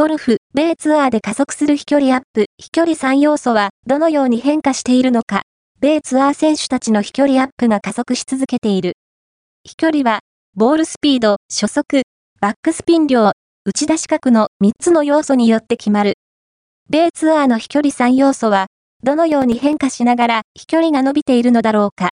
ゴルフ、米ツアーで加速する飛距離アップ、飛距離3要素はどのように変化しているのか、米ツアー選手たちの飛距離アップが加速し続けている。飛距離は、ボールスピード、初速、バックスピン量、打ち出し角の3つの要素によって決まる。米ツアーの飛距離3要素は、どのように変化しながら飛距離が伸びているのだろうか。